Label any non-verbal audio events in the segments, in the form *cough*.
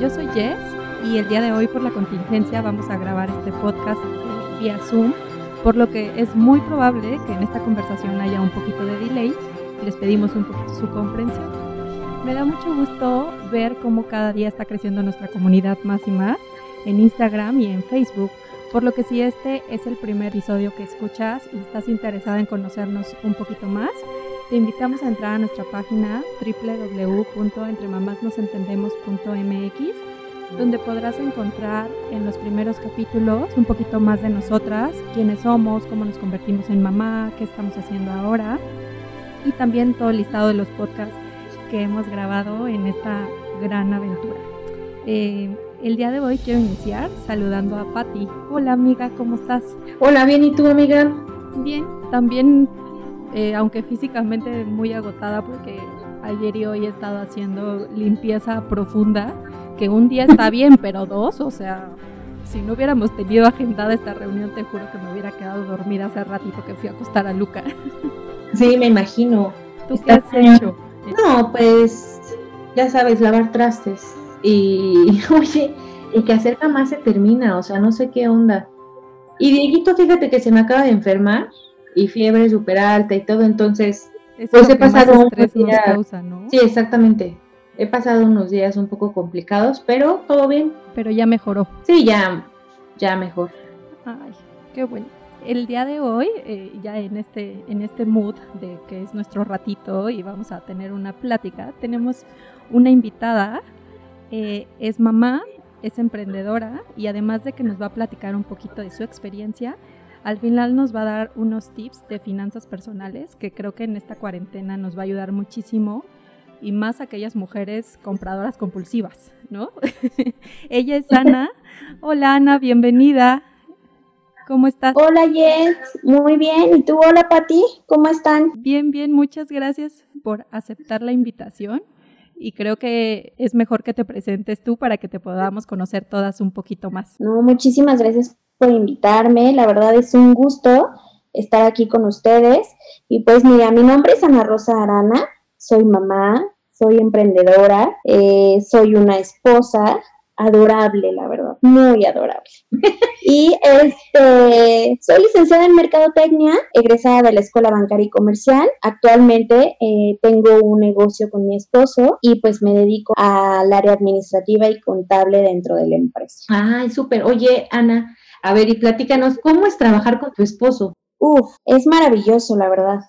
Yo soy Jess y el día de hoy por la contingencia vamos a grabar este podcast vía Zoom, por lo que es muy probable que en esta conversación haya un poquito de delay y les pedimos un poquito su comprensión. Me da mucho gusto ver cómo cada día está creciendo nuestra comunidad más y más en Instagram y en Facebook, por lo que si este es el primer episodio que escuchas y estás interesada en conocernos un poquito más, te invitamos a entrar a nuestra página www.entremamasnosentendemos.mx, donde podrás encontrar en los primeros capítulos un poquito más de nosotras, quiénes somos, cómo nos convertimos en mamá, qué estamos haciendo ahora, y también todo el listado de los podcasts que hemos grabado en esta gran aventura. Eh, el día de hoy quiero iniciar saludando a Patti. Hola amiga, ¿cómo estás? Hola, bien, ¿y tú amiga? Bien, también eh, aunque físicamente muy agotada porque ayer y hoy he estado haciendo limpieza profunda, que un día está bien, *laughs* pero dos, o sea, si no hubiéramos tenido agendada esta reunión, te juro que me hubiera quedado dormida hace ratito que fui a acostar a Luca. *laughs* Sí, me imagino. ¿Tú qué has hecho? No, pues ya sabes, lavar trastes. Y *laughs* oye, el que hacer jamás se termina, o sea, no sé qué onda. Y Dieguito, fíjate que se me acaba de enfermar y fiebre súper alta y todo, entonces, Es pues he pasado causa, ¿no? Sí, exactamente. He pasado unos días un poco complicados, pero todo bien. Pero ya mejoró. Sí, ya, ya mejor. Ay, qué bueno. El día de hoy, eh, ya en este, en este mood de que es nuestro ratito y vamos a tener una plática, tenemos una invitada, eh, es mamá, es emprendedora y además de que nos va a platicar un poquito de su experiencia, al final nos va a dar unos tips de finanzas personales que creo que en esta cuarentena nos va a ayudar muchísimo y más aquellas mujeres compradoras compulsivas, ¿no? *laughs* Ella es Ana. Hola Ana, bienvenida. ¿Cómo estás? Hola Jess, muy bien. ¿Y tú? Hola Pati, ¿cómo están? Bien, bien, muchas gracias por aceptar la invitación y creo que es mejor que te presentes tú para que te podamos conocer todas un poquito más. No, muchísimas gracias por invitarme. La verdad es un gusto estar aquí con ustedes. Y pues mira, mi nombre es Ana Rosa Arana, soy mamá, soy emprendedora, eh, soy una esposa adorable, la verdad, muy adorable. *laughs* y este, soy licenciada en Mercadotecnia, egresada de la Escuela Bancaria y Comercial. Actualmente eh, tengo un negocio con mi esposo y pues me dedico al área administrativa y contable dentro de la empresa. Ay, súper. Oye, Ana, a ver, y platícanos, ¿cómo es trabajar con tu esposo? Uf, es maravilloso, la verdad.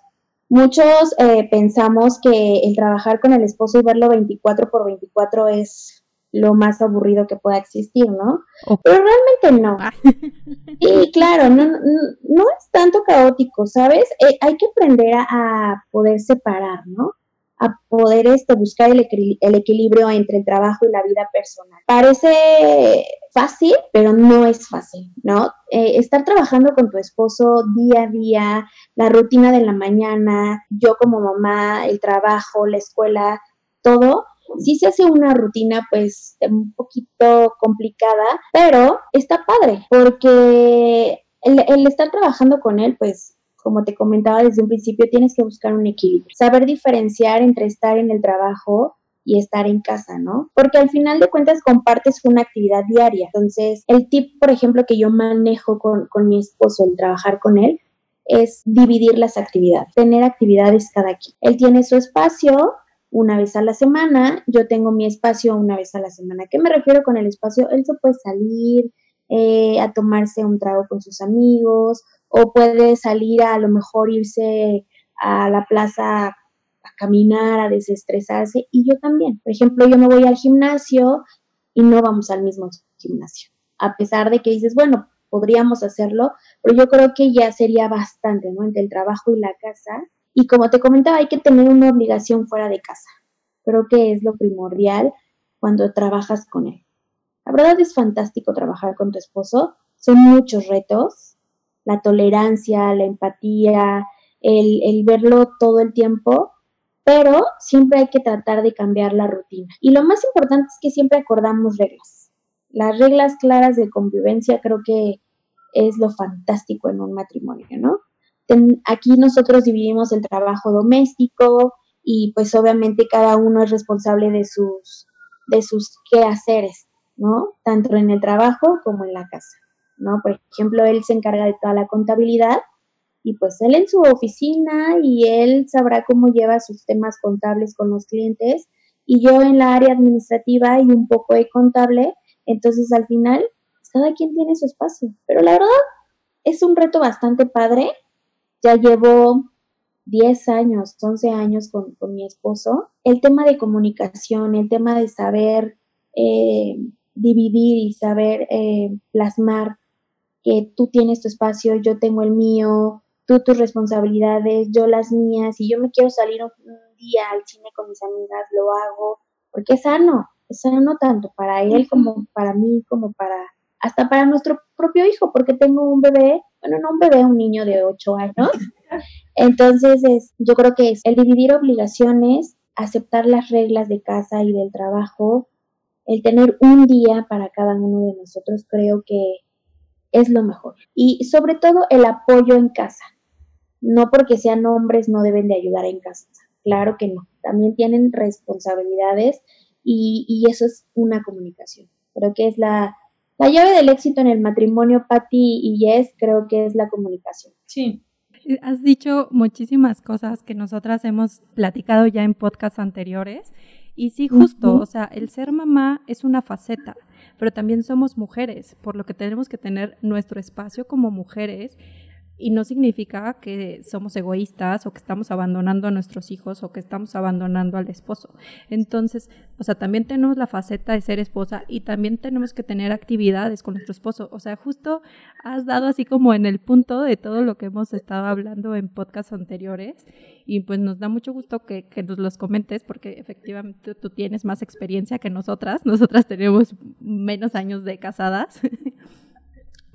Muchos eh, pensamos que el trabajar con el esposo y verlo 24 por 24 es lo más aburrido que pueda existir, ¿no? Pero realmente no. *laughs* Y claro, no, no, no es tanto caótico, ¿sabes? Eh, hay que aprender a, a poder separar, ¿no? A poder este, buscar el, el equilibrio entre el trabajo y la vida personal. Parece fácil, pero no es fácil, ¿no? Eh, estar trabajando con tu esposo día a día, la rutina de la mañana, yo como mamá, el trabajo, la escuela, todo, sí se hace una rutina pues un poquito complicada, pero está padre porque el estar trabajando con él pues como te comentaba desde un principio, tienes que buscar un equilibrio, saber diferenciar entre estar en el trabajo y estar en casa, ¿no? Porque al final de cuentas compartes una actividad diaria. Entonces, el tip, por ejemplo, que yo manejo con, con mi esposo, el trabajar con él, es dividir las actividades, tener actividades cada quien. Él tiene su espacio una vez a la semana, yo tengo mi espacio una vez a la semana. ¿Qué me refiero con el espacio? Él se puede salir eh, a tomarse un trago con sus amigos o puede salir a, lo mejor irse a la plaza a caminar, a desestresarse y yo también. Por ejemplo, yo me voy al gimnasio y no vamos al mismo gimnasio. A pesar de que dices, bueno, podríamos hacerlo, pero yo creo que ya sería bastante, ¿no? Entre el trabajo y la casa. Y como te comentaba, hay que tener una obligación fuera de casa. Creo que es lo primordial cuando trabajas con él. La verdad es fantástico trabajar con tu esposo, son muchos retos, la tolerancia, la empatía, el, verlo todo el tiempo, pero siempre hay que tratar de cambiar la rutina. Y lo más importante es que siempre acordamos reglas. Las reglas claras de convivencia creo que es lo fantástico en un matrimonio, ¿no? aquí nosotros dividimos el trabajo doméstico y pues obviamente cada uno es responsable de sus, de sus quehaceres, ¿no? Tanto en el trabajo como en la casa, ¿no? Por ejemplo, él se encarga de toda la contabilidad y pues él en su oficina y él sabrá cómo lleva sus temas contables con los clientes y yo en la área administrativa y un poco de contable, entonces al final pues, cada quien tiene su espacio, pero la verdad es un reto bastante padre ya llevo 10 años, 11 años con, mi esposo. El tema de comunicación, el tema de saber eh, dividir y saber eh, plasmar que tú tienes tu espacio, yo tengo el mío, tú tus responsabilidades, yo las mías, y yo me quiero salir un, día al cine con mis amigas, lo hago, porque es sano, es sano tanto para él como para mí, como para, hasta para nuestro propio hijo, porque tengo un bebé bueno, no un bebé, un niño de 8 años. *laughs* Entonces, es, yo creo que es el dividir obligaciones, aceptar las reglas de casa y del trabajo, el tener un día para cada uno de nosotros, creo que es lo mejor. Y sobre todo el apoyo en casa. No porque sean hombres no deben de ayudar en casa. Claro que no. También tienen responsabilidades y, y eso es una comunicación. Creo que es la, la llave del éxito en el matrimonio, Patty y Jess, creo que es la comunicación. Sí. Has dicho muchísimas cosas que nosotras hemos platicado ya en podcasts anteriores. Y sí, justo, o sea, el ser mamá es una faceta, pero también somos mujeres, por lo que tenemos que tener nuestro espacio como mujeres y no significa que somos egoístas o que estamos abandonando a nuestros hijos o que estamos abandonando al esposo. Entonces, o sea, también tenemos la faceta de ser esposa y también tenemos que tener actividades con nuestro esposo. O sea, justo has dado así como en el punto de todo lo que hemos estado hablando en podcasts anteriores y pues nos da mucho gusto que, que nos los comentes porque efectivamente tú tienes más experiencia que nosotras. Nosotras tenemos menos años de casadas. *laughs*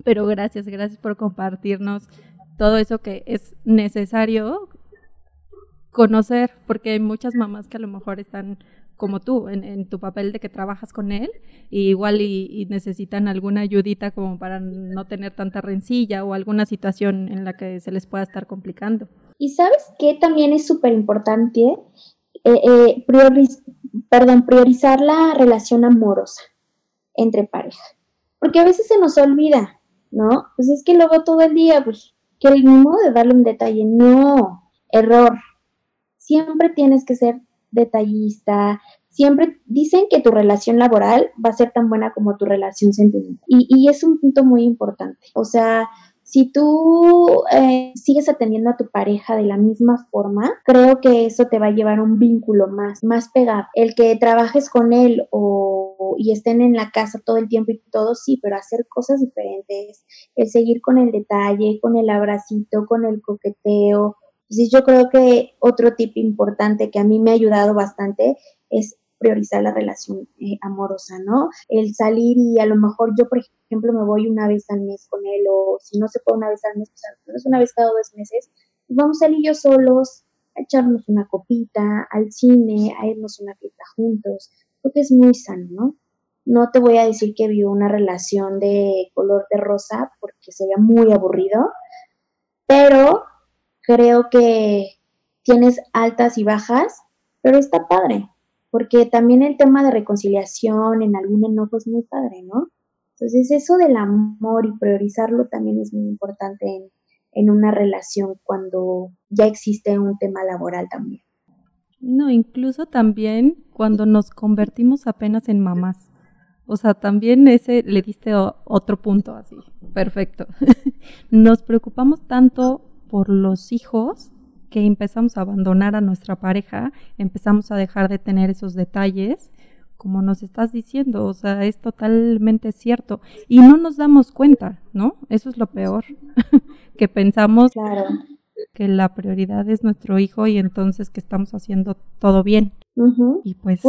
Pero gracias, gracias por compartirnos todo eso que es necesario conocer, porque hay muchas mamás que a lo mejor están como tú, en, tu papel de que trabajas con él, y igual y, necesitan alguna ayudita como para no tener tanta rencilla o alguna situación en la que se les pueda estar complicando. Y sabes que también es súper importante eh, eh, priorizar la relación amorosa entre pareja, porque a veces se nos olvida, ¿no? Pues es que luego todo el día, pues que el modo de darle un detalle, no, error. Siempre tienes que ser detallista, siempre dicen que tu relación laboral va a ser tan buena como tu relación sentimental. Y, y es un punto muy importante. O sea, si tú eh, sigues atendiendo a tu pareja de la misma forma, creo que eso te va a llevar un vínculo más, más pegado. El que trabajes con él o, y estén en la casa todo el tiempo y todo, sí, pero hacer cosas diferentes, el seguir con el detalle, con el abracito, con el coqueteo. Entonces yo creo que otro tip importante que a mí me ha ayudado bastante es priorizar la relación eh, amorosa, ¿no? El salir y a lo mejor yo, por ejemplo, me voy una vez al mes con él o si no se puede una vez al mes, pues una vez cada dos meses, pues vamos él y yo solos a echarnos una copita, al cine, a irnos una fiesta juntos, porque es muy sano, ¿no? No te voy a decir que vivo una relación de color de rosa porque sería muy aburrido, pero creo que tienes altas y bajas, pero está padre porque también el tema de reconciliación en algún enojo es muy padre, ¿no? Entonces eso del amor y priorizarlo también es muy importante en, en una relación cuando ya existe un tema laboral también. No, incluso también cuando nos convertimos apenas en mamás. O sea, también ese le diste otro punto así. Perfecto. *laughs* nos preocupamos tanto por los hijos que empezamos a abandonar a nuestra pareja, empezamos a dejar de tener esos detalles, como nos estás diciendo, o sea, es totalmente cierto. Y no nos damos cuenta, ¿no? Eso es lo peor, *laughs* que pensamos que la prioridad es nuestro hijo y entonces que estamos haciendo todo bien. Y pues...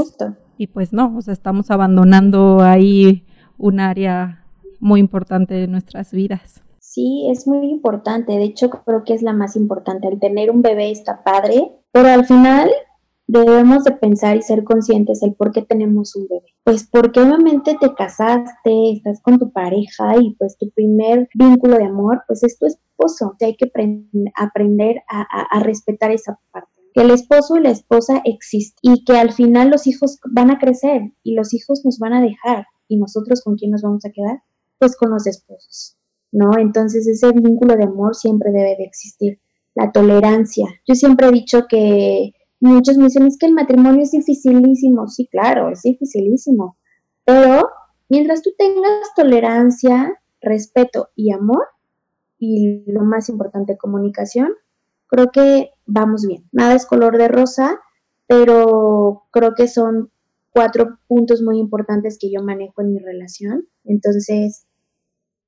Y pues no, o sea, estamos abandonando ahí un área muy importante de nuestras vidas. Sí, es muy importante. De hecho, creo que es la más importante. El tener un bebé está padre, pero al final debemos de pensar y ser conscientes el por qué tenemos un bebé. Pues porque obviamente te casaste, estás con tu pareja y pues tu primer vínculo de amor pues es tu esposo. hay que aprender a, respetar esa parte. Que el esposo y la esposa existen y que al final los hijos van a crecer y los hijos nos van a dejar y nosotros con quién nos vamos a quedar? Pues con los esposos, ¿no? Entonces ese vínculo de amor siempre debe de existir. La tolerancia. Yo siempre he dicho que Muchos me dicen, es que el matrimonio es dificilísimo. Sí, claro, es dificilísimo. Pero mientras tú tengas tolerancia, respeto y amor, y lo más importante, comunicación, creo que vamos bien. Nada es color de rosa, pero creo que son cuatro puntos muy importantes que yo manejo en mi relación. Entonces,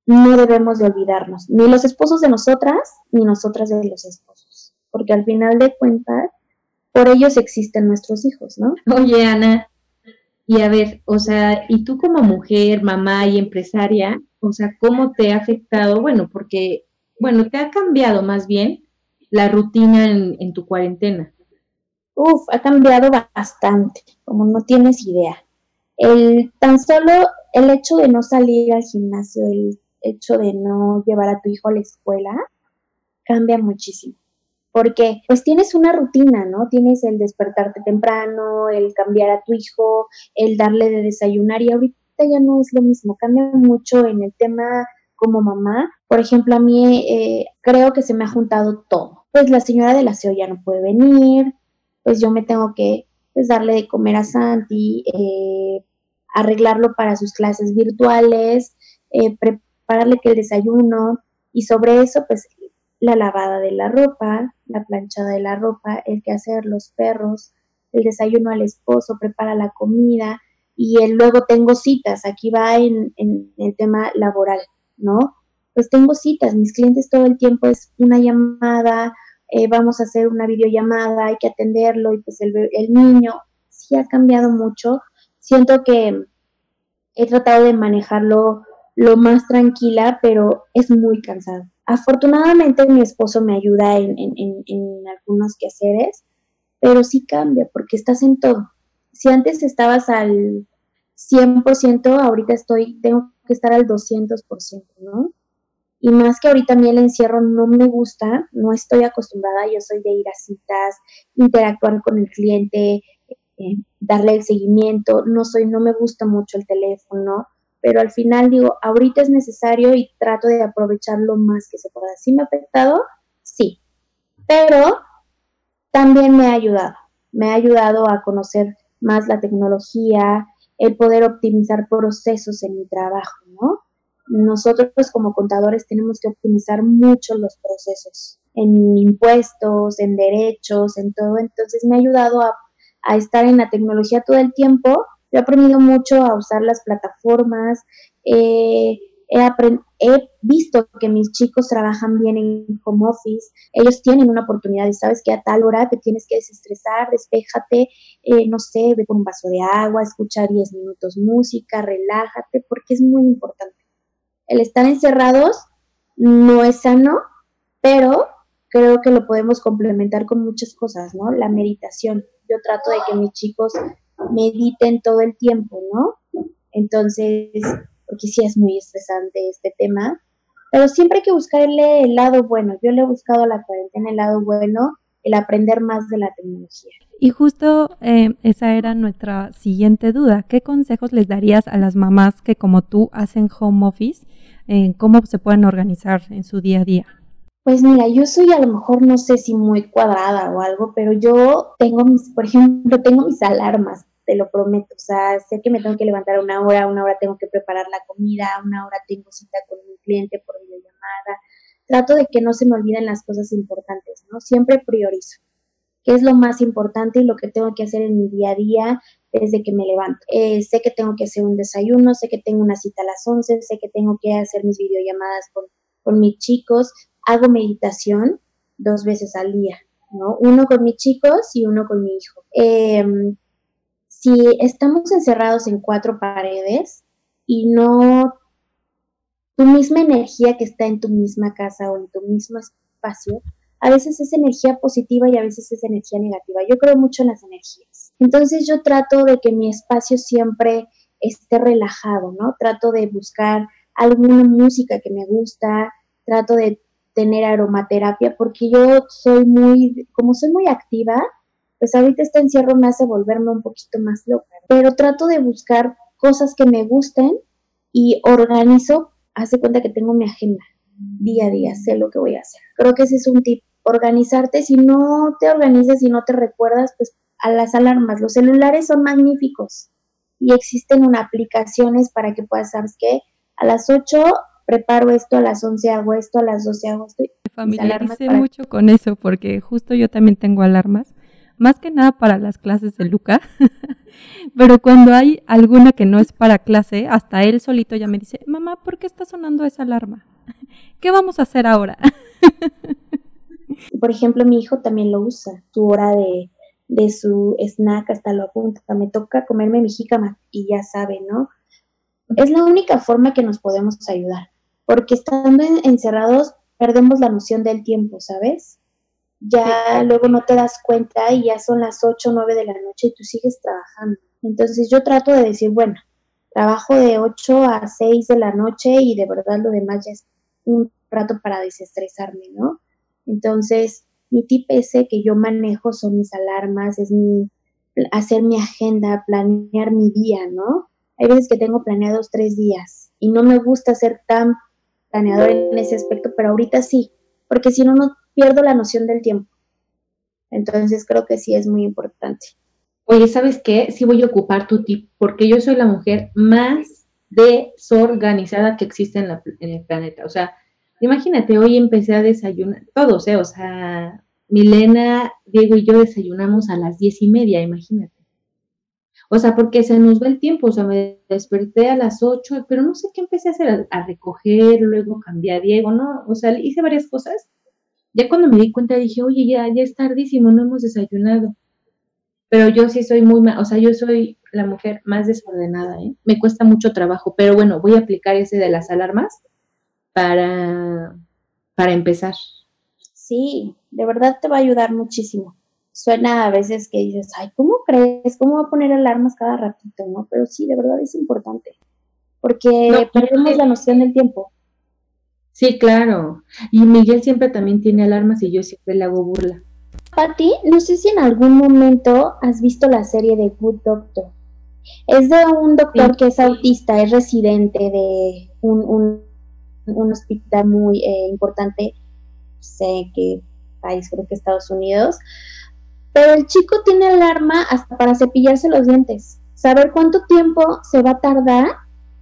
no debemos de olvidarnos, ni los esposos de nosotras, ni nosotras de los esposos, porque al final de cuentas, por ellos existen nuestros hijos, ¿no? Oye, Ana, y a ver, o sea, y tú como mujer, mamá y empresaria, o sea, ¿cómo te ha afectado? Bueno, porque, bueno, te ha cambiado más bien la rutina en, tu cuarentena. Uf, ha cambiado bastante, como no tienes idea. El, tan solo el hecho de no salir al gimnasio, el hecho de no llevar a tu hijo a la escuela, cambia muchísimo porque pues tienes una rutina, ¿no? Tienes el despertarte temprano, el cambiar a tu hijo, el darle de desayunar y ahorita ya no es lo mismo, cambia mucho en el tema como mamá. Por ejemplo, a mí eh, creo que se me ha juntado todo. Pues la señora del aseo ya no puede venir, pues yo me tengo que pues, darle de comer a Santi, eh, arreglarlo para sus clases virtuales, eh, prepararle que el desayuno y sobre eso pues la lavada de la ropa, la planchada de la ropa, el que hacer los perros, el desayuno al esposo, prepara la comida y luego tengo citas, aquí va en, el tema laboral, ¿no? Pues tengo citas, mis clientes todo el tiempo es una llamada, eh, vamos a hacer una videollamada, hay que atenderlo y pues el, el niño sí ha cambiado mucho, siento que he tratado de manejarlo lo más tranquila, pero es muy cansado. Afortunadamente mi esposo me ayuda en, algunos quehaceres, pero sí cambia porque estás en todo. Si antes estabas al 100%, ahorita estoy, tengo que estar al 200%, ¿no? Y más que ahorita a mí el encierro no me gusta, no estoy acostumbrada, yo soy de ir a citas, interactuar con el cliente, eh, darle el seguimiento, no soy, no me gusta mucho el teléfono, pero al final digo, ahorita es necesario y trato de aprovechar lo más que se pueda. ¿Sí me ha afectado? Sí, pero también me ha ayudado, me ha ayudado a conocer más la tecnología, el poder optimizar procesos en mi trabajo, ¿no? Nosotros como contadores tenemos que optimizar mucho los procesos en impuestos, en derechos, en todo. Entonces me ha ayudado a, a estar en la tecnología todo el tiempo he aprendido mucho a usar las plataformas, he, visto que mis chicos trabajan bien en home office, ellos tienen una oportunidad y sabes que a tal hora te tienes que desestresar, despéjate, eh, no sé, ve con un vaso de agua, escucha 10 minutos música, relájate, porque es muy importante. El estar encerrados no es sano, pero creo que lo podemos complementar con muchas cosas, ¿no? La meditación. Yo trato de que mis chicos mediten todo el tiempo, ¿no? Entonces, porque sí es muy estresante este tema, pero siempre hay que buscarle el lado bueno. Yo le he buscado a la cuarentena el lado bueno, el aprender más de la tecnología. Y justo eh, esa era nuestra siguiente duda. ¿Qué consejos les darías a las mamás que como tú hacen home office? en ¿Cómo se pueden organizar en su día a día? Pues mira, yo soy a lo mejor no sé si muy cuadrada o algo, pero yo tengo mis, por ejemplo, tengo mis alarmas, te lo prometo. O sea, sé que me tengo que levantar una hora, una hora tengo que preparar la comida, una hora tengo cita con un cliente por videollamada. Trato de que no se me olviden las cosas importantes, ¿no? Siempre priorizo qué es lo más importante y lo que tengo que hacer en mi día a día desde que me levanto. Eh, sé que tengo que hacer un desayuno, sé que tengo una cita a las 11, sé que tengo que hacer mis videollamadas con, con mis chicos, hago meditación dos veces al día, ¿no? Uno con mis chicos y uno con mi hijo. Em, si estamos encerrados en cuatro paredes, y no tu misma energía que está en tu misma casa o en tu mismo espacio, a veces es energía positiva y a veces es energía negativa. Yo creo mucho en las energías. Entonces yo trato de que mi espacio siempre esté relajado, ¿no? Trato de buscar alguna música que me gusta, trato de tener aromaterapia porque yo soy muy, como soy muy activa, pues ahorita este encierro me hace volverme un poquito más loca, pero trato de buscar cosas que me gusten y organizo, hace cuenta que tengo mi agenda día a día, sé lo que voy a hacer. Creo que ese es un tip, organizarte, si no te organizas y no te recuerdas, pues a las alarmas, los celulares son magníficos y existen una aplicaciones para que puedas, ¿sabes qué? A las 8 preparo esto, a las 11 hago esto, a las 12 hago esto. Me familiaricé mucho con eso porque justo yo también tengo alarmas, más que nada para las clases de Luca, *laughs* pero cuando hay alguna que no es para clase, hasta él solito ya me dice, mamá, ¿por qué está sonando esa alarma? *laughs* ¿Qué vamos a hacer ahora? Por ejemplo, mi hijo también lo usa, su hora de, de su snack hasta lo apunta, me toca comerme mi jícama y ya sabe, ¿no? Es la única forma que nos podemos ayudar porque estando encerrados perdemos la noción del tiempo, ¿sabes? Ya luego no te das cuenta y ya son las 8 o 9 de la noche y tú sigues trabajando. Entonces yo trato de decir, bueno, trabajo de 8 a 6 de la noche y de verdad lo demás ya es un rato para desestresarme, ¿no? Entonces, mi tip ese que yo manejo son mis alarmas, es mi hacer mi agenda, planear mi día, ¿no? Hay veces que tengo planeados tres días y no me gusta ser tan planeador en ese aspecto, pero ahorita sí, porque si no, no pierdo la noción del tiempo. Entonces creo que sí es muy importante. Oye, ¿sabes qué? Sí voy a ocupar tu tip, porque yo soy la mujer más desorganizada que existe en, en el planeta. O sea, imagínate, hoy empecé a desayunar, todos, ¿eh? O sea, Milena, Diego y yo desayunamos a las diez y media, imagínate. O sea, porque se nos va el tiempo, o sea, me desperté a las 8, pero no sé qué empecé a hacer, a, recoger, luego cambié a Diego, ¿no? O sea, hice varias cosas. Ya cuando me di cuenta dije, oye, ya, ya es tardísimo, no hemos desayunado. Pero yo sí soy muy, o sea, yo soy la mujer más desordenada, ¿eh? Me cuesta mucho trabajo, pero bueno, voy a aplicar ese de las alarmas para, para empezar. Sí, de verdad te va a ayudar muchísimo suena a veces que dices, ay, ¿cómo crees? ¿Cómo va a poner alarmas cada ratito? ¿no? Pero sí, de verdad es importante, porque perdemos la noción del tiempo. Sí, claro. Y Miguel siempre también tiene alarmas y yo siempre le hago burla. Pati, no sé si en algún momento has visto la serie de Good Doctor. Es de un doctor que es autista, es residente de un, un, hospital muy eh, importante, sé qué país, creo que Estados Unidos, pero el chico tiene alarma hasta para cepillarse los dientes. Saber cuánto tiempo se va a tardar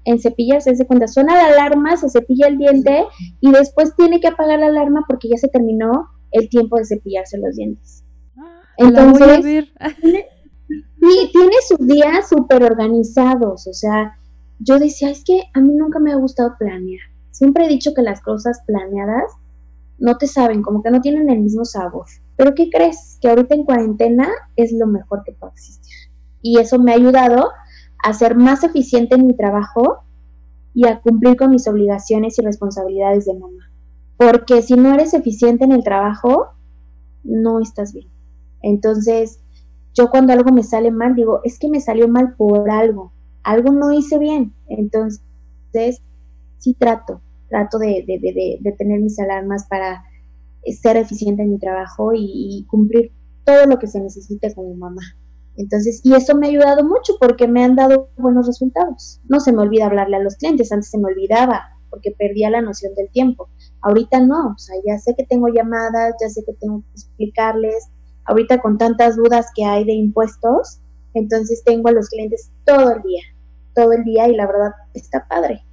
en cepillarse. Se cuenta, suena la alarma, se cepilla el diente y después tiene que apagar la alarma porque ya se terminó el tiempo de cepillarse los dientes. Ah, Entonces, tiene, tiene sus días súper organizados. O sea, yo decía, es que a mí nunca me ha gustado planear. Siempre he dicho que las cosas planeadas no te saben, como que no tienen el mismo sabor. Pero ¿qué crees? Que ahorita en cuarentena es lo mejor que puede existir. Y eso me ha ayudado a ser más eficiente en mi trabajo y a cumplir con mis obligaciones y responsabilidades de mamá. Porque si no eres eficiente en el trabajo, no estás bien. Entonces, yo cuando algo me sale mal, digo, es que me salió mal por algo, algo no hice bien. Entonces, sí trato, trato de, tener mis alarmas para ser eficiente en mi trabajo y, cumplir todo lo que se necesite como mamá. Entonces, y eso me ha ayudado mucho porque me han dado buenos resultados. No se me olvida hablarle a los clientes, antes se me olvidaba porque perdía la noción del tiempo. Ahorita no, o sea, ya sé que tengo llamadas, ya sé que tengo que explicarles. Ahorita con tantas dudas que hay de impuestos, entonces tengo a los clientes todo el día, todo el día y la verdad está padre,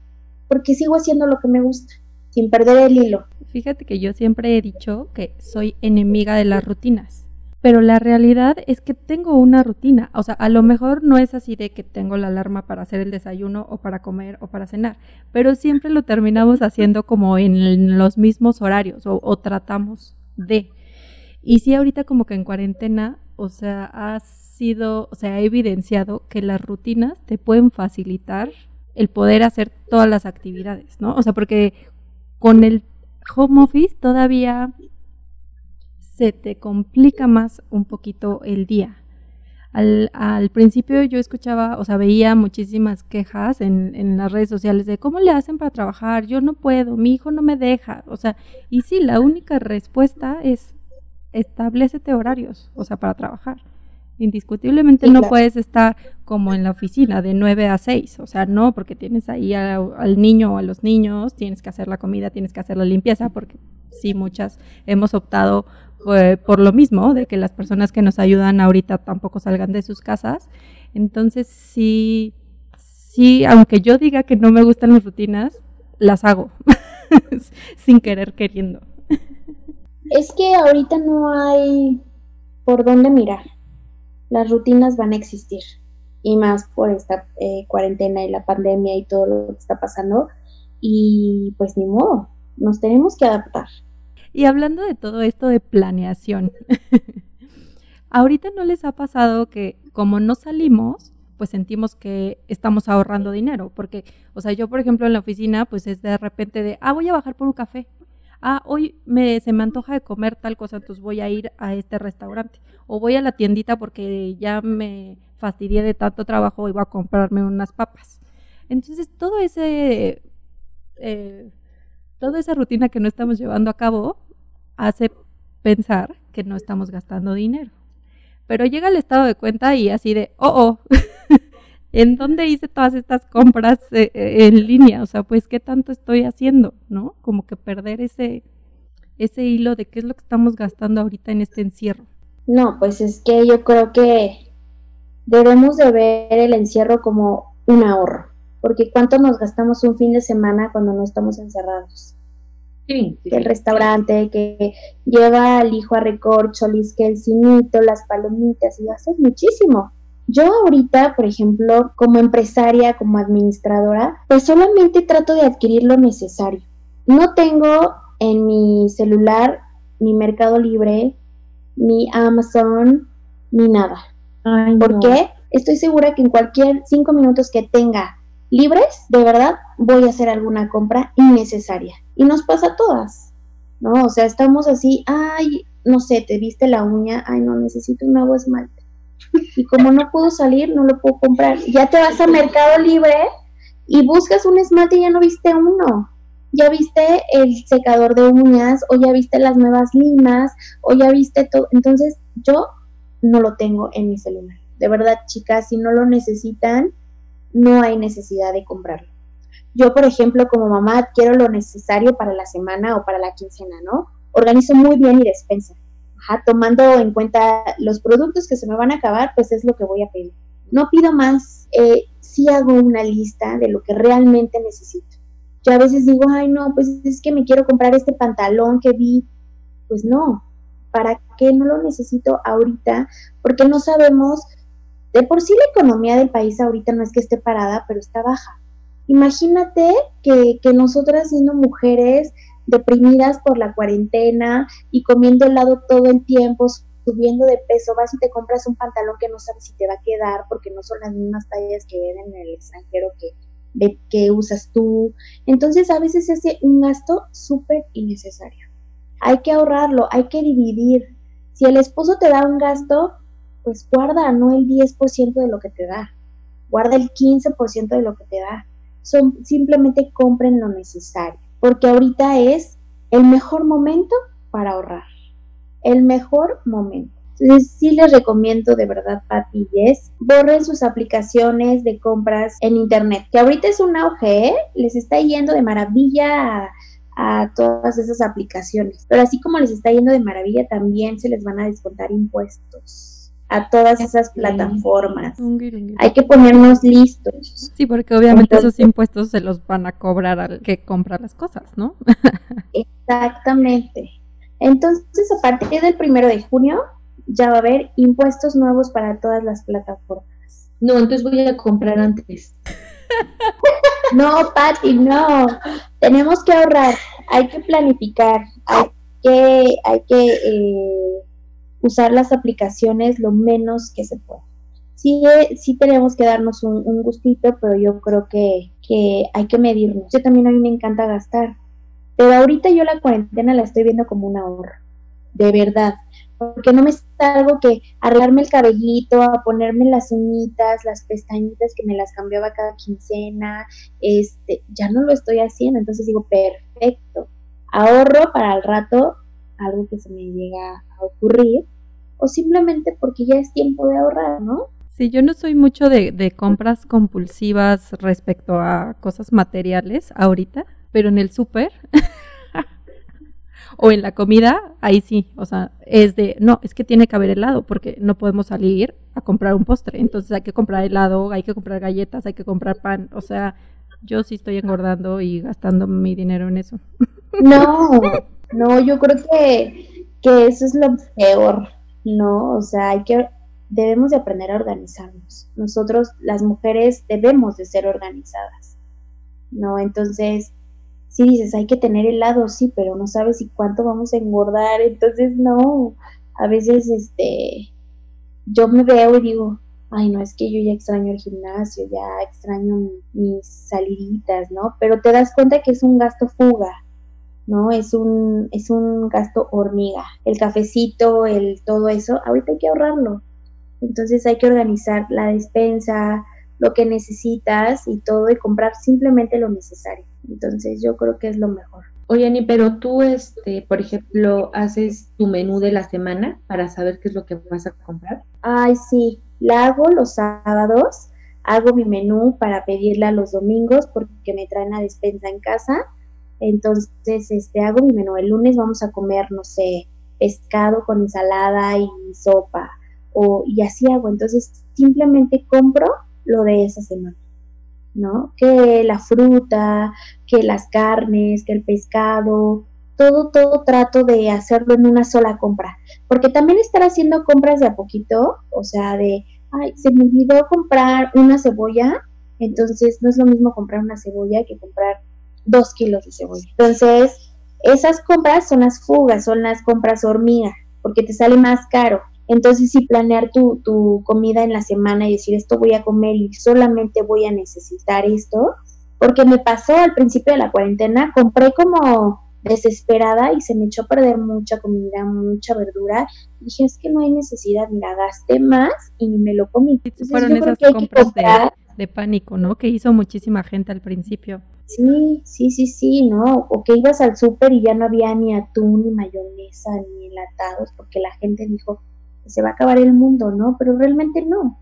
porque sigo haciendo lo que me gusta, sin perder el hilo. Fíjate que yo siempre he dicho que soy enemiga de las rutinas, pero la realidad es que tengo una rutina. O sea, a lo mejor no es así de que tengo la alarma para hacer el desayuno o para comer o para cenar, pero siempre lo terminamos haciendo como en los mismos horarios o, tratamos de. Y sí, ahorita como que en cuarentena, o sea, ha sido, o sea, ha evidenciado que las rutinas te pueden facilitar el poder hacer todas las actividades, ¿no? O sea, porque con el home office todavía se te complica más un poquito el día. Al, al, principio yo escuchaba, o sea, veía muchísimas quejas en, en, las redes sociales de cómo le hacen para trabajar, yo no puedo, mi hijo no me deja, o sea, y sí, la única respuesta es establecete horarios, o sea, para trabajar. Indiscutiblemente no puedes estar como en la oficina de 9 a 6, o sea, no, porque tienes ahí al niño o a los niños, tienes que hacer la comida, tienes que hacer la limpieza, porque sí, muchas hemos optado por lo mismo, de que las personas que nos ayudan ahorita tampoco salgan de sus casas. Entonces, sí, sí, aunque yo diga que no me gustan las rutinas, las hago, *laughs* sin querer queriendo. Es que ahorita no hay por dónde mirar las rutinas van a existir. Y más por esta eh, cuarentena y la pandemia y todo lo que está pasando. Y pues ni modo, nos tenemos que adaptar. Y hablando de todo esto de planeación, *laughs* ahorita no les ha pasado que como no salimos, pues sentimos que estamos ahorrando dinero, porque, o sea, yo por ejemplo en la oficina, pues es de repente de, ah, voy a bajar por un café, ah, hoy me, se me antoja de comer tal cosa, entonces voy a ir a este restaurante. O voy a la tiendita porque ya me fastidié de tanto trabajo y voy a comprarme unas papas. Entonces, todo ese, eh, toda esa rutina que no estamos llevando a cabo hace pensar que no estamos gastando dinero. Pero llega el estado de cuenta y así de, oh, oh, *laughs* ¿en dónde hice todas estas compras eh, eh, en línea? O sea, pues, ¿qué tanto estoy haciendo? ¿No? Como que perder ese, ese hilo de qué es lo que estamos gastando ahorita en este encierro. No, pues es que yo creo que debemos de ver el encierro como un ahorro, porque ¿cuánto nos gastamos un fin de semana cuando no estamos encerrados? Sí, el restaurante que lleva al hijo a recorcholis, que el cinito, las palomitas, y hace muchísimo. Yo ahorita, por ejemplo, como empresaria, como administradora, pues solamente trato de adquirir lo necesario. No tengo en mi celular ni Mercado Libre, ni Amazon, ni nada. ¿Por qué? Estoy segura que en cualquier cinco minutos que tenga libres, de verdad, voy a hacer alguna compra innecesaria. Y nos pasa a todas, ¿no? O sea, estamos así, ay, no sé, te viste la uña, ay, no, necesito un nuevo esmalte y como no puedo salir, no lo puedo comprar. Ya te vas a Mercado Libre y buscas un esmalte y ya no viste uno. Ya viste el secador de uñas o ya viste las nuevas limas o ya viste todo. Entonces yo no lo tengo en mi celular. De verdad, chicas, si no lo necesitan, no hay necesidad de comprarlo. Yo, por ejemplo, como mamá, quiero lo necesario para la semana o para la quincena, ¿no? Organizo muy bien mi despensa tomando en cuenta los productos que se me van a acabar, pues es lo que voy a pedir. No pido más, eh, sí hago una lista de lo que realmente necesito. Yo a veces digo, ay no, pues es que me quiero comprar este pantalón que vi. Pues no, ¿para qué no lo necesito ahorita? Porque no sabemos, de por sí la economía del país ahorita no es que esté parada, pero está baja. Imagínate que, que nosotras siendo mujeres deprimidas por la cuarentena y comiendo helado todo el tiempo, subiendo de peso, vas y te compras un pantalón que no sabes si te va a quedar porque no son las mismas tallas que ven en el extranjero que, que usas tú. Entonces a veces es un gasto súper innecesario. Hay que ahorrarlo, hay que dividir. Si el esposo te da un gasto, pues guarda no el 10% de lo que te da, guarda el 15% de lo que te da. Son, simplemente compren lo necesario porque ahorita es el mejor momento para ahorrar, el mejor momento. Entonces sí les recomiendo de verdad, Pati borren sus aplicaciones de compras en internet, que ahorita es un auge, ¿eh? les está yendo de maravilla a todas esas aplicaciones, pero así como les está yendo de maravilla, también se les van a descontar impuestos a todas esas plataformas. Hay que ponernos listos. Sí, porque obviamente esos impuestos se los van a cobrar al que compra las cosas, ¿no? *laughs* exactamente. Entonces, a partir del primero de junio, ya va a haber impuestos nuevos para todas las plataformas. No, entonces voy a comprar antes. *laughs* no, Patti, no. Tenemos que ahorrar, hay que planificar, hay que, hay que eh, usar las aplicaciones lo menos que se pueda. sí, sí tenemos que darnos un, un gustito, pero yo creo que, que hay que medirnos. Yo también a mí me encanta gastar, pero ahorita yo la cuarentena la estoy viendo como un ahorro, de verdad, porque no me está algo que arreglarme el cabellito, a ponerme las uñitas, las pestañitas que me las cambiaba cada quincena, este, ya no lo estoy haciendo, entonces digo, perfecto, ahorro para el rato algo que se me llega a ocurrir, o simplemente porque ya es tiempo de ahorrar, ¿no? Sí, yo no soy mucho de, de compras compulsivas respecto a cosas materiales ahorita, pero en el súper *laughs* o en la comida, ahí sí, o sea, es de, no, es que tiene que haber helado porque no podemos salir a comprar un postre, entonces hay que comprar helado, hay que comprar galletas, hay que comprar pan, o sea, yo sí estoy engordando y gastando mi dinero en eso. No, no, yo creo que, que eso es lo peor, ¿no? O sea, hay que debemos de aprender a organizarnos. Nosotros, las mujeres, debemos de ser organizadas, ¿no? Entonces, si dices, hay que tener helado, sí, pero no sabes si cuánto vamos a engordar, entonces no, a veces, este, yo me veo y digo, ay, no, es que yo ya extraño el gimnasio, ya extraño mis saliditas, ¿no? Pero te das cuenta que es un gasto fuga, ¿no? Es un, es un gasto hormiga. El cafecito, el todo eso, ahorita hay que ahorrarlo. Entonces hay que organizar la despensa, lo que necesitas y todo y comprar simplemente lo necesario. Entonces yo creo que es lo mejor. Oye, Ani, pero tú, este, por ejemplo, haces tu menú de la semana para saber qué es lo que vas a comprar. Ay, sí, la hago los sábados, hago mi menú para pedirla los domingos porque me traen la despensa en casa. Entonces, este, hago mi menú. El lunes vamos a comer, no sé, pescado con ensalada y sopa o, y así hago. Entonces simplemente compro lo de esa semana, ¿no? Que la fruta, que las carnes, que el pescado, todo, todo trato de hacerlo en una sola compra. Porque también estar haciendo compras de a poquito, o sea, de, ay, se me olvidó comprar una cebolla, entonces no es lo mismo comprar una cebolla que comprar dos kilos de cebolla. Entonces, esas compras son las fugas, son las compras hormiga, porque te sale más caro. Entonces, sí, planear tu, tu comida en la semana y decir, esto voy a comer y solamente voy a necesitar esto, porque me pasó al principio de la cuarentena, compré como desesperada y se me echó a perder mucha comida, mucha verdura. Dije, es que no hay necesidad, mira, gasté más y me lo comí. Entonces, fueron esas compras de, pánico, ¿no? Que hizo muchísima gente al principio. Sí, sí, sí, sí, ¿no? O que ibas al súper y ya no había ni atún, ni mayonesa, ni enlatados, porque la gente dijo, se va a acabar el mundo, ¿no? Pero realmente no.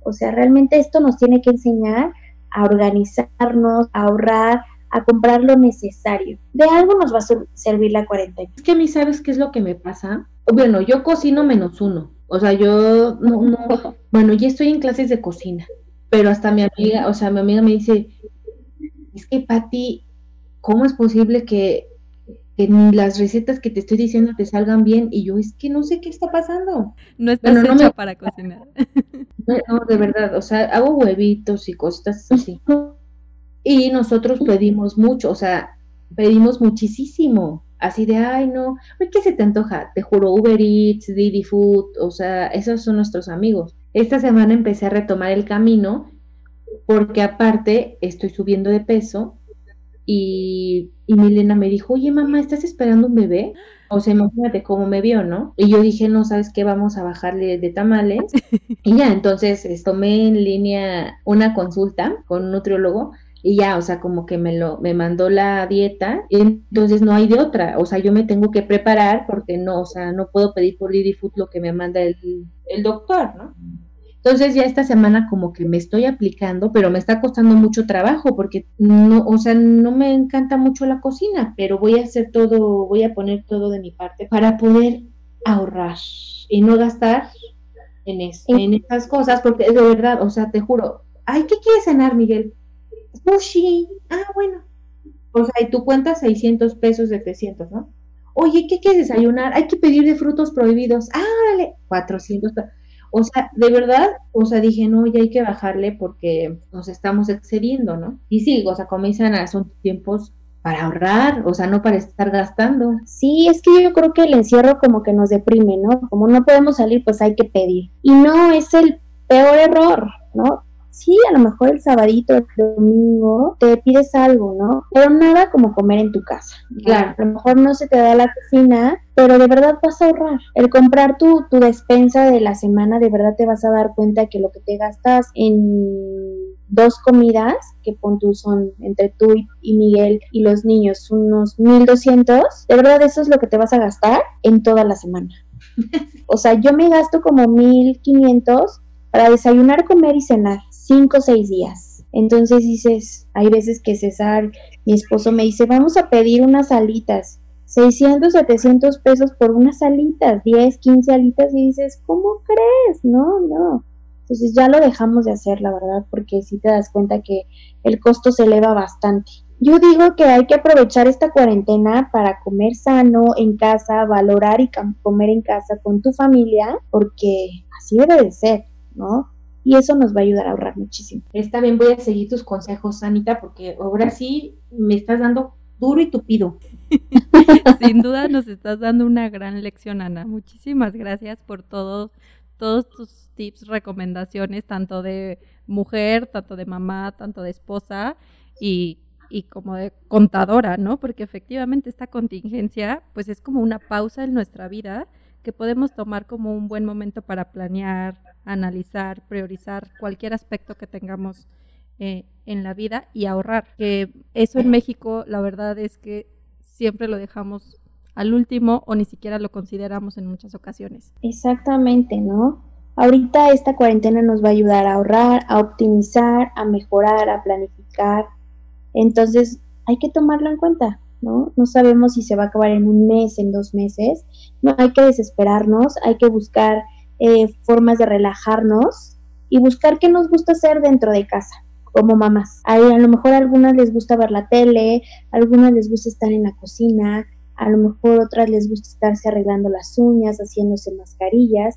O sea, realmente esto nos tiene que enseñar a organizarnos, a ahorrar, a comprar lo necesario. De algo nos va a servir la cuarentena. Es que a mí, ¿sabes qué es lo que me pasa? Bueno, yo cocino menos uno. O sea, yo no, no, *laughs* bueno, ya estoy en clases de cocina, pero hasta mi amiga, o sea, mi amiga me dice, es que Pati, ¿cómo es posible que que las recetas que te estoy diciendo te salgan bien y yo es que no sé qué está pasando. No estás hecha para cocinar. No, de verdad, o sea, hago huevitos y cosas así. Y nosotros pedimos mucho, o sea, pedimos muchísimo. Así de, ay, no, ¿qué se te antoja? Te juro, Uber Eats, Didi Food, o sea, esos son nuestros amigos. Esta semana empecé a retomar el camino porque aparte estoy subiendo de peso y, y Milena me dijo, oye mamá, ¿estás esperando un bebé? O sea, imagínate cómo me vio, ¿no? Y yo dije, no, ¿sabes qué? Vamos a bajarle de tamales. *laughs* y ya, entonces tomé en línea una consulta con un nutriólogo y ya, o sea, como que me lo, me mandó la dieta, y entonces no hay de otra, o sea, yo me tengo que preparar porque no, o sea, no puedo pedir por Didi Food lo que me manda el, el doctor, ¿no? Entonces ya esta semana como que me estoy aplicando, pero me está costando mucho trabajo porque no, o sea, no me encanta mucho la cocina, pero voy a hacer todo, voy a poner todo de mi parte para poder ahorrar y no gastar en, en estas cosas, porque de verdad, o sea, te juro, ay, ¿qué quieres cenar, Miguel? Sushi, ah, bueno. O sea, y tú cuentas 600 pesos de 300, ¿no? Oye, ¿qué quieres desayunar? Hay que pedir de frutos prohibidos. Ah, órale, 400 pesos. O sea, de verdad, o sea, dije, no, ya hay que bajarle porque nos estamos excediendo, ¿no? Y sí, o sea, como dicen, son tiempos para ahorrar, o sea, no para estar gastando. Sí, es que yo creo que el encierro como que nos deprime, ¿no? Como no podemos salir, pues hay que pedir. Y no es el peor error, ¿no? Sí, a lo mejor el sabadito, el domingo, te pides algo, ¿no? Pero nada como comer en tu casa. Claro, a lo mejor no se te da la cocina, pero de verdad vas a ahorrar. El comprar tu, tu despensa de la semana, de verdad te vas a dar cuenta que lo que te gastas en dos comidas, que pon tú son entre tú y Miguel y los niños unos 1200, de verdad eso es lo que te vas a gastar en toda la semana. *laughs* o sea, yo me gasto como 1500 para desayunar, comer y cenar, cinco o seis días. Entonces dices, hay veces que César, mi esposo, me dice, vamos a pedir unas alitas. 600, 700 pesos por unas alitas, 10, 15 alitas y dices, ¿cómo crees? No, no. Entonces ya lo dejamos de hacer, la verdad, porque si te das cuenta que el costo se eleva bastante. Yo digo que hay que aprovechar esta cuarentena para comer sano en casa, valorar y comer en casa con tu familia, porque así debe de ser, ¿no? Y eso nos va a ayudar a ahorrar muchísimo. Está bien, voy a seguir tus consejos, Anita, porque ahora sí me estás dando duro y tupido. *laughs* Sin duda nos estás dando una gran lección, Ana. Muchísimas gracias por todo, todos tus tips, recomendaciones, tanto de mujer, tanto de mamá, tanto de esposa y, y como de contadora, ¿no? Porque efectivamente esta contingencia, pues es como una pausa en nuestra vida que podemos tomar como un buen momento para planear, analizar, priorizar cualquier aspecto que tengamos eh, en la vida y ahorrar. Que eso en México, la verdad es que siempre lo dejamos al último o ni siquiera lo consideramos en muchas ocasiones. Exactamente, ¿no? Ahorita esta cuarentena nos va a ayudar a ahorrar, a optimizar, a mejorar, a planificar. Entonces hay que tomarlo en cuenta, ¿no? No sabemos si se va a acabar en un mes, en dos meses. No hay que desesperarnos, hay que buscar eh, formas de relajarnos y buscar qué nos gusta hacer dentro de casa como mamás. a lo mejor a algunas les gusta ver la tele, a algunas les gusta estar en la cocina, a lo mejor otras les gusta estarse arreglando las uñas, haciéndose mascarillas.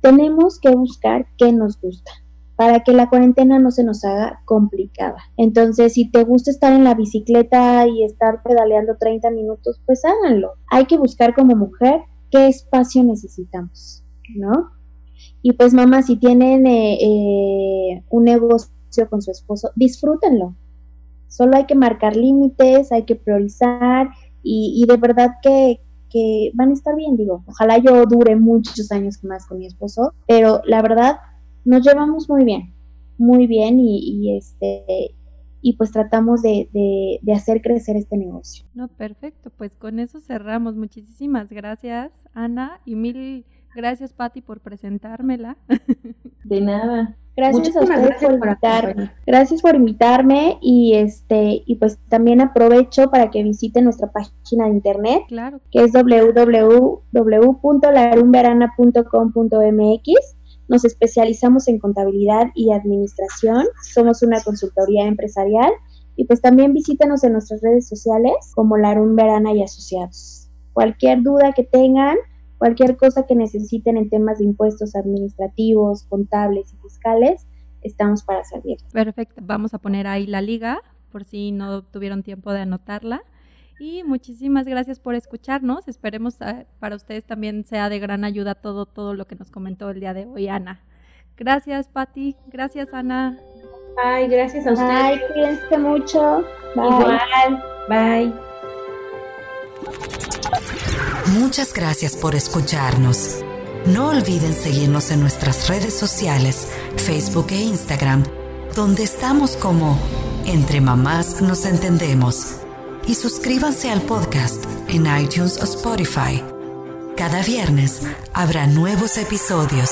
Tenemos que buscar qué nos gusta para que la cuarentena no se nos haga complicada. Entonces, si te gusta estar en la bicicleta y estar pedaleando 30 minutos, pues háganlo. Hay que buscar como mujer qué espacio necesitamos, ¿no? Y pues mamá, si tienen eh, eh, un negocio con su esposo, disfrútenlo. Solo hay que marcar límites, hay que priorizar y, y de verdad que, que van a estar bien, digo, ojalá yo dure muchos años más con mi esposo, pero la verdad nos llevamos muy bien, muy bien y, este y pues tratamos de, de, hacer crecer este negocio. No, perfecto, pues con eso cerramos. Muchísimas gracias, Ana, y mil gracias, Patti, por presentármela. *laughs* De nada. Gracias a ustedes por invitarme. Gracias por invitarme y este y pues también aprovecho para que visiten nuestra página de internet, claro. que es www.larumberana.com.mx. Nos especializamos en contabilidad y administración. Somos una consultoría empresarial y pues también visítenos en nuestras redes sociales como Larum Verana y Asociados. Cualquier duda que tengan, Cualquier cosa que necesiten en temas de impuestos administrativos, contables y fiscales, estamos para servir. Perfecto, vamos a poner ahí la liga por si no tuvieron tiempo de anotarla. Y muchísimas gracias por escucharnos. Esperemos eh, para ustedes también sea de gran ayuda todo, todo lo que nos comentó el día de hoy Ana. Gracias, Patti. Gracias, Ana. Ay, gracias a ustedes. Ay, cuídense mucho. Igual. Bye. Muchas gracias por escucharnos. No olviden seguirnos en nuestras redes sociales, Facebook e Instagram, donde estamos como Entre Mamás Nos Entendemos. Y suscríbanse al podcast en iTunes o Spotify. Cada viernes habrá nuevos episodios.